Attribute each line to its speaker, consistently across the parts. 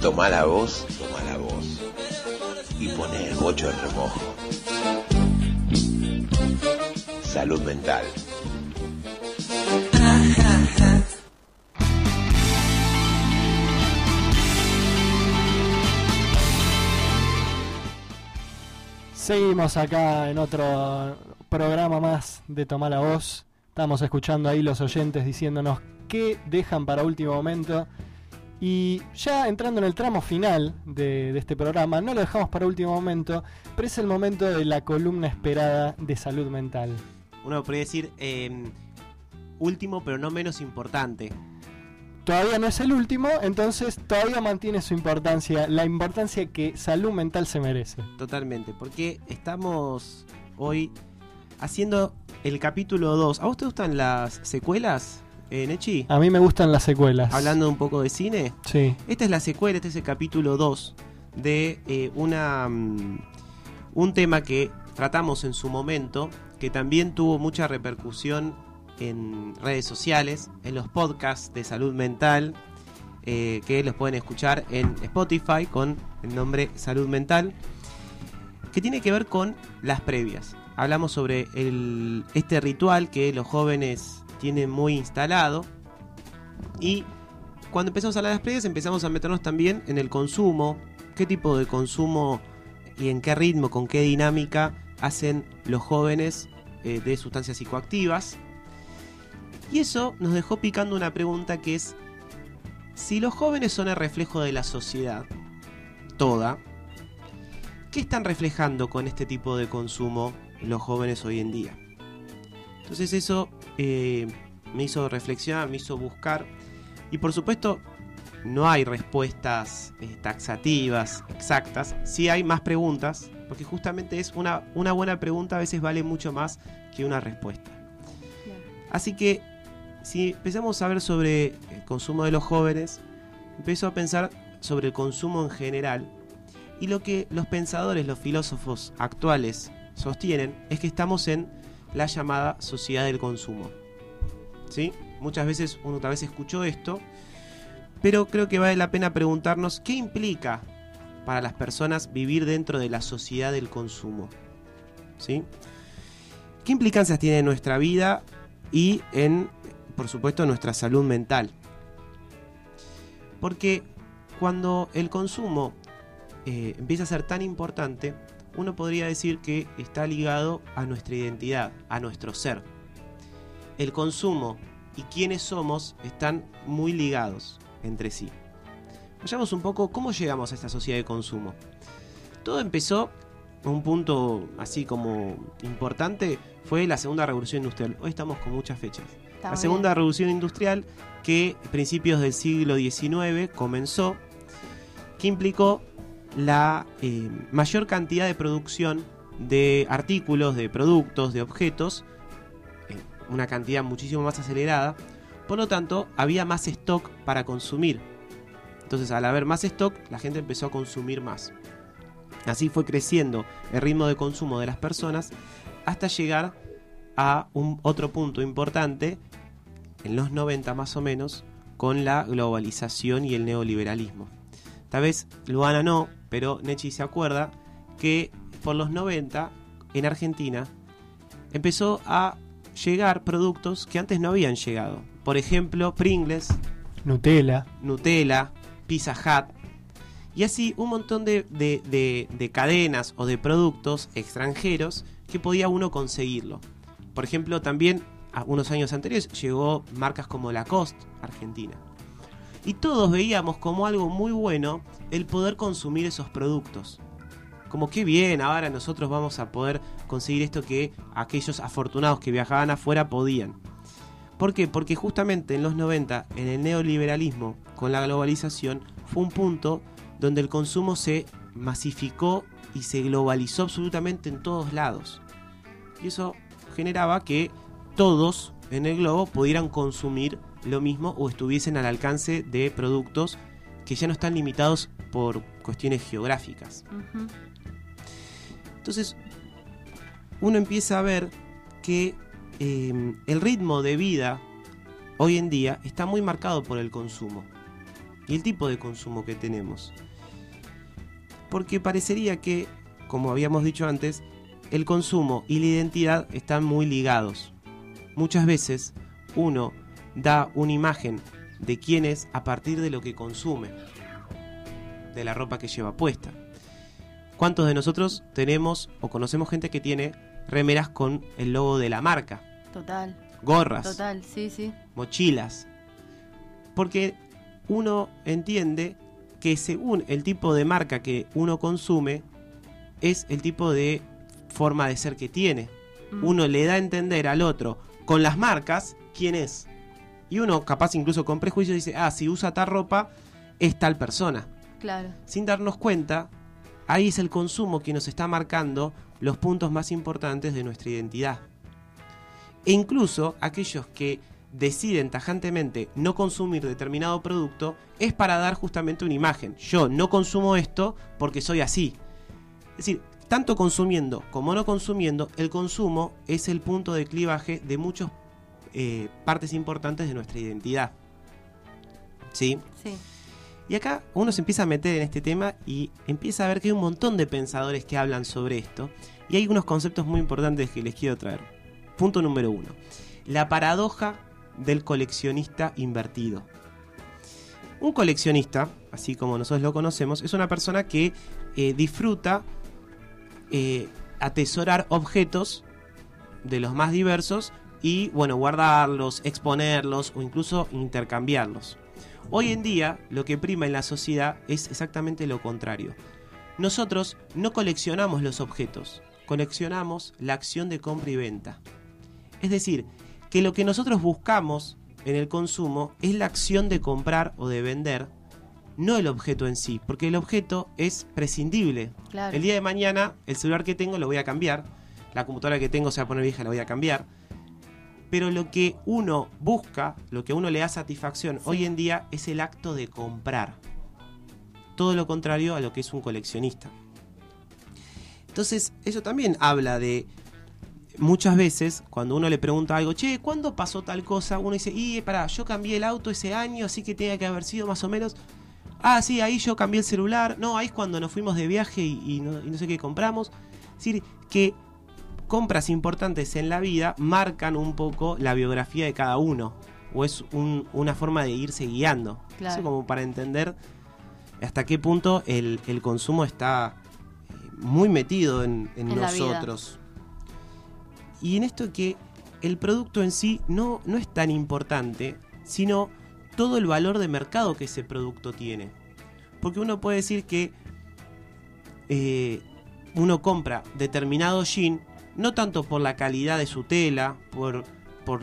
Speaker 1: Toma la voz, toma la voz. Y pone el bocho en remojo. Salud mental.
Speaker 2: Seguimos acá en otro programa más de Tomar la Voz. Estamos escuchando ahí los oyentes diciéndonos qué dejan para último momento. Y ya entrando en el tramo final de, de este programa, no lo dejamos para último momento, pero es el momento de la columna esperada de salud mental.
Speaker 3: Uno podría decir eh, último, pero no menos importante.
Speaker 2: Todavía no es el último, entonces todavía mantiene su importancia, la importancia que salud mental se merece.
Speaker 3: Totalmente, porque estamos hoy haciendo el capítulo 2. ¿A vos te gustan las secuelas, eh, Nechi?
Speaker 2: A mí me gustan las secuelas.
Speaker 3: Hablando un poco de cine.
Speaker 2: Sí.
Speaker 3: Esta es la secuela, este es el capítulo 2 de eh, una, mm, un tema que tratamos en su momento, que también tuvo mucha repercusión en redes sociales, en los podcasts de salud mental, eh, que los pueden escuchar en Spotify con el nombre Salud Mental, que tiene que ver con las previas. Hablamos sobre este ritual que los jóvenes tienen muy instalado y cuando empezamos a hablar de las previas empezamos a meternos también en el consumo, qué tipo de consumo y en qué ritmo, con qué dinámica hacen los jóvenes eh, de sustancias psicoactivas. Y eso nos dejó picando una pregunta que es, si los jóvenes son el reflejo de la sociedad, toda, ¿qué están reflejando con este tipo de consumo los jóvenes hoy en día? Entonces eso eh, me hizo reflexionar, me hizo buscar, y por supuesto no hay respuestas eh, taxativas, exactas, sí hay más preguntas, porque justamente es una, una buena pregunta a veces vale mucho más que una respuesta. Así que si empezamos a ver sobre el consumo de los jóvenes, empiezo a pensar sobre el consumo en general. Y lo que los pensadores, los filósofos actuales sostienen es que estamos en la llamada sociedad del consumo. ¿Sí? Muchas veces uno tal vez escuchó esto, pero creo que vale la pena preguntarnos qué implica para las personas vivir dentro de la sociedad del consumo. ¿Sí? ¿Qué implicancias tiene en nuestra vida y en por supuesto, nuestra salud mental. Porque cuando el consumo eh, empieza a ser tan importante, uno podría decir que está ligado a nuestra identidad, a nuestro ser. El consumo y quiénes somos están muy ligados entre sí. Vayamos un poco cómo llegamos a esta sociedad de consumo. Todo empezó, un punto así como importante, fue la segunda revolución industrial. Hoy estamos con muchas fechas.
Speaker 4: Está
Speaker 3: la segunda
Speaker 4: bien.
Speaker 3: revolución industrial que a principios del siglo XIX comenzó, que implicó la eh, mayor cantidad de producción de artículos, de productos, de objetos, una cantidad muchísimo más acelerada, por lo tanto había más stock para consumir. Entonces al haber más stock, la gente empezó a consumir más. Así fue creciendo el ritmo de consumo de las personas hasta llegar a un otro punto importante en los 90 más o menos con la globalización y el neoliberalismo. Tal vez Luana no, pero Nechi se acuerda que por los 90 en Argentina empezó a llegar productos que antes no habían llegado. Por ejemplo, Pringles,
Speaker 2: Nutella.
Speaker 3: Nutella, Pizza Hut. Y así un montón de, de- de- de cadenas o de productos extranjeros que podía uno conseguirlo. Por ejemplo, también a unos años anteriores llegó marcas como Lacoste, Argentina. Y todos veíamos como algo muy bueno el poder consumir esos productos. Como que bien, ahora nosotros vamos a poder conseguir esto que aquellos afortunados que viajaban afuera podían. ¿Por qué? Porque justamente en los 90, en el neoliberalismo, con la globalización, fue un punto donde el consumo se masificó y se globalizó absolutamente en todos lados. Y eso generaba que todos en el globo pudieran consumir lo mismo o estuviesen al alcance de productos que ya no están limitados por cuestiones geográficas. Entonces, uno empieza a ver que eh, el ritmo de vida hoy en día está muy marcado por el consumo y el tipo de consumo que tenemos. Porque parecería que, como habíamos dicho antes, el consumo y la identidad están muy ligados. Muchas veces uno da una imagen de quién es a partir de lo que consume, de la ropa que lleva puesta. ¿Cuántos de nosotros tenemos o conocemos gente que tiene remeras con el logo de la marca?
Speaker 4: Total.
Speaker 3: Gorras.
Speaker 4: Total, sí, sí.
Speaker 3: Mochilas. Porque uno entiende que según el tipo de marca que uno consume, es el tipo de forma de ser que tiene.
Speaker 4: Mm.
Speaker 3: Uno le da a entender al otro con las marcas quién es. Y uno, capaz incluso con prejuicio, dice, ah, si usa tal ropa, es tal persona.
Speaker 4: Claro.
Speaker 3: Sin darnos cuenta, ahí es el consumo que nos está marcando los puntos más importantes de nuestra identidad. E incluso aquellos que deciden tajantemente no consumir determinado producto es para dar justamente una imagen. Yo no consumo esto porque soy así. Es decir, tanto consumiendo como no consumiendo, el consumo es el punto de clivaje de muchas eh, partes importantes de nuestra identidad. ¿Sí?
Speaker 4: Sí.
Speaker 3: Y acá uno se empieza a meter en este tema y empieza a ver que hay un montón de pensadores que hablan sobre esto. Y hay unos conceptos muy importantes que les quiero traer. Punto número uno. La paradoja del coleccionista invertido. Un coleccionista, así como nosotros lo conocemos, es una persona que eh, disfruta eh, atesorar objetos de los más diversos y, bueno, guardarlos, exponerlos o incluso intercambiarlos. Hoy en día lo que prima en la sociedad es exactamente lo contrario. Nosotros no coleccionamos los objetos, coleccionamos la acción de compra y venta. Es decir, que lo que nosotros buscamos en el consumo es la acción de comprar o de vender, no el objeto en sí, porque el objeto es prescindible.
Speaker 4: Claro.
Speaker 3: El día de mañana el celular que tengo lo voy a cambiar, la computadora que tengo se va a poner vieja la voy a cambiar. Pero lo que uno busca, lo que a uno le da satisfacción
Speaker 4: Sí.
Speaker 3: hoy en día es el acto de comprar. Todo lo contrario a lo que es un coleccionista. Entonces, eso también habla de muchas veces cuando uno le pregunta algo, che, ¿cuándo pasó tal cosa? Uno dice, y pará, yo cambié el auto ese año, así que tenía que haber sido más o menos. Ah, sí, ahí yo cambié el celular. No, ahí es cuando nos fuimos de viaje y, y no, y no sé qué compramos. Es decir, que compras importantes en la vida marcan un poco la biografía de cada uno. O es un- una forma de irse guiando.
Speaker 4: Claro.
Speaker 3: Eso como para entender hasta qué punto el, el consumo está eh, muy metido en, nosotros. Y en esto que el producto en sí no, no es tan importante, sino todo el valor de mercado que ese producto tiene. Porque uno puede decir que eh, uno compra determinado jean, no tanto por la calidad de su tela, por,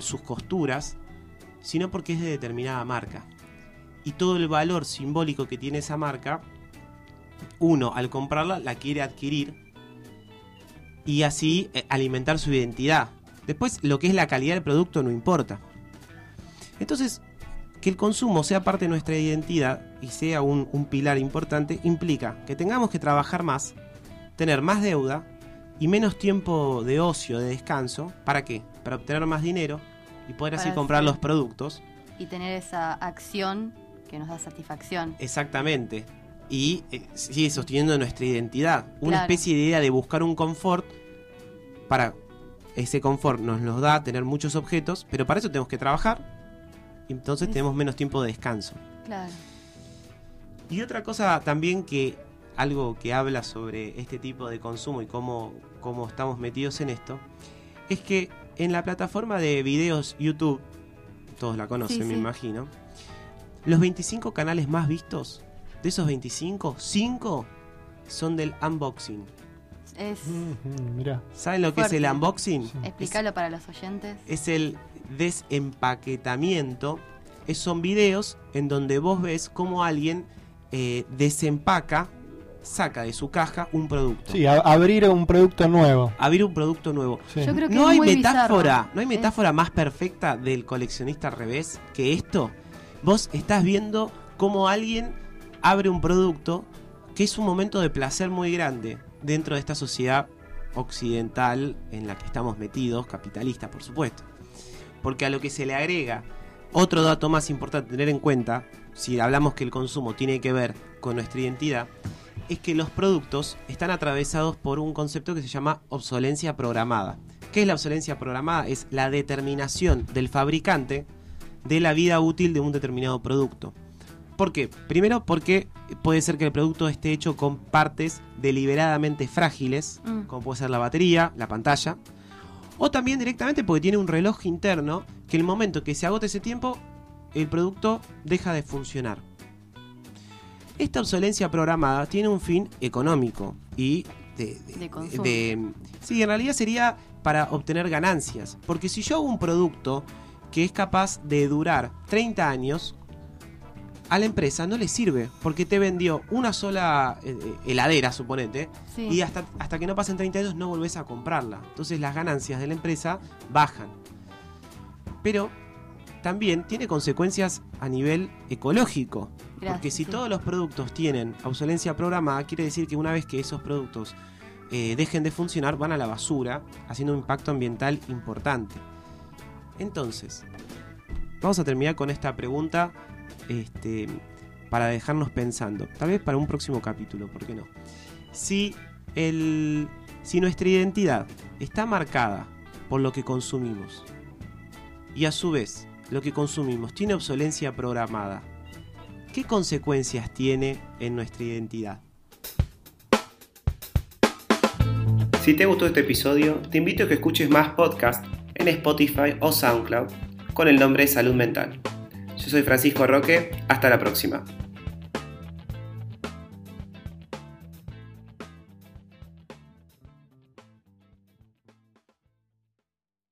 Speaker 3: sus costuras, sino porque es de determinada marca. Y todo el valor simbólico que tiene esa marca, uno al comprarla la quiere adquirir y así eh, alimentar su identidad. Después lo que es la calidad del producto no importa. Entonces, que el consumo sea parte de nuestra identidad y sea un pilar importante implica que tengamos que trabajar más, tener más deuda y menos tiempo de ocio, de descanso. ¿Para qué? Para obtener más dinero y poder así comprar
Speaker 4: hacer-
Speaker 3: los productos.
Speaker 4: Y tener esa acción que nos da satisfacción.
Speaker 3: Exactamente. Y eh, sigue sosteniendo nuestra identidad. Una especie de idea de buscar un confort para ese confort nos lo da tener muchos objetos, pero para eso tenemos que trabajar. Y entonces
Speaker 4: Es-
Speaker 3: tenemos menos tiempo de descanso.
Speaker 4: Claro.
Speaker 3: Y otra cosa también que algo que habla sobre este tipo de consumo y cómo, cómo estamos metidos en esto, es que en la plataforma de videos YouTube, todos la conocen
Speaker 4: Sí,
Speaker 3: me
Speaker 4: sí.
Speaker 3: imagino, los 25 canales más vistos, de esos 25, 5 son del unboxing.
Speaker 4: Es
Speaker 2: Ujú, Mirá.
Speaker 3: ¿Saben lo que es el unboxing?
Speaker 2: Sí.
Speaker 4: explicarlo para los oyentes.
Speaker 3: es el desempaquetamiento. Es, son videos en donde vos ves cómo alguien eh, desempaca, saca de su caja un producto.
Speaker 2: Sí, abrir un producto nuevo.
Speaker 3: Abrir un producto nuevo.
Speaker 2: Sí.
Speaker 4: Yo creo que
Speaker 3: No
Speaker 4: es
Speaker 3: hay
Speaker 4: muy
Speaker 3: metáfora,
Speaker 4: bizarro.
Speaker 3: no hay metáfora más perfecta del coleccionista al revés que esto. Vos estás viendo cómo alguien abre un producto que es un momento de placer muy grande dentro de esta sociedad occidental en la que estamos metidos, capitalista por supuesto. Porque a lo que se le agrega Otro dato más importante a tener en cuenta, si hablamos que el consumo tiene que ver con nuestra identidad, es que los productos están atravesados por un concepto que se llama obsolencia programada. ¿Qué es la obsolencia programada? Es la determinación del fabricante de la vida útil de un determinado producto. ¿Por qué? Primero porque puede ser que el producto esté hecho con partes deliberadamente frágiles,
Speaker 4: Mm.
Speaker 3: como puede ser la batería, la pantalla, o también directamente porque tiene un reloj interno que el momento que se agote ese tiempo, el producto deja de funcionar. Esta obsolencia programada tiene un fin económico y de,
Speaker 4: De
Speaker 3: de- sí, en realidad sería para obtener ganancias. Porque si yo hago un producto que es capaz de durar 30 años, a la empresa no le sirve. Porque te vendió una sola eh, heladera, suponete,
Speaker 4: Sí.
Speaker 3: y hasta, hasta que no pasen 30 años no volvés a comprarla. Entonces las ganancias de la empresa bajan. Pero también tiene consecuencias a nivel ecológico. porque si
Speaker 4: sí.
Speaker 3: todos los productos tienen obsolencia programada, quiere decir que una vez que esos productos eh, dejen de funcionar, van a la basura, haciendo un impacto ambiental importante. Entonces, vamos a terminar con esta pregunta este, para dejarnos pensando. Tal vez para un próximo capítulo, ¿por qué no? Si, el, si nuestra identidad está marcada por lo que consumimos y a su vez lo que consumimos tiene obsolencia programada, ¿qué consecuencias tiene en nuestra identidad? Si te gustó este episodio, te invito a que escuches más podcasts en Spotify o SoundCloud con el nombre Salud Mental. Yo soy Francisco Roque, hasta la próxima.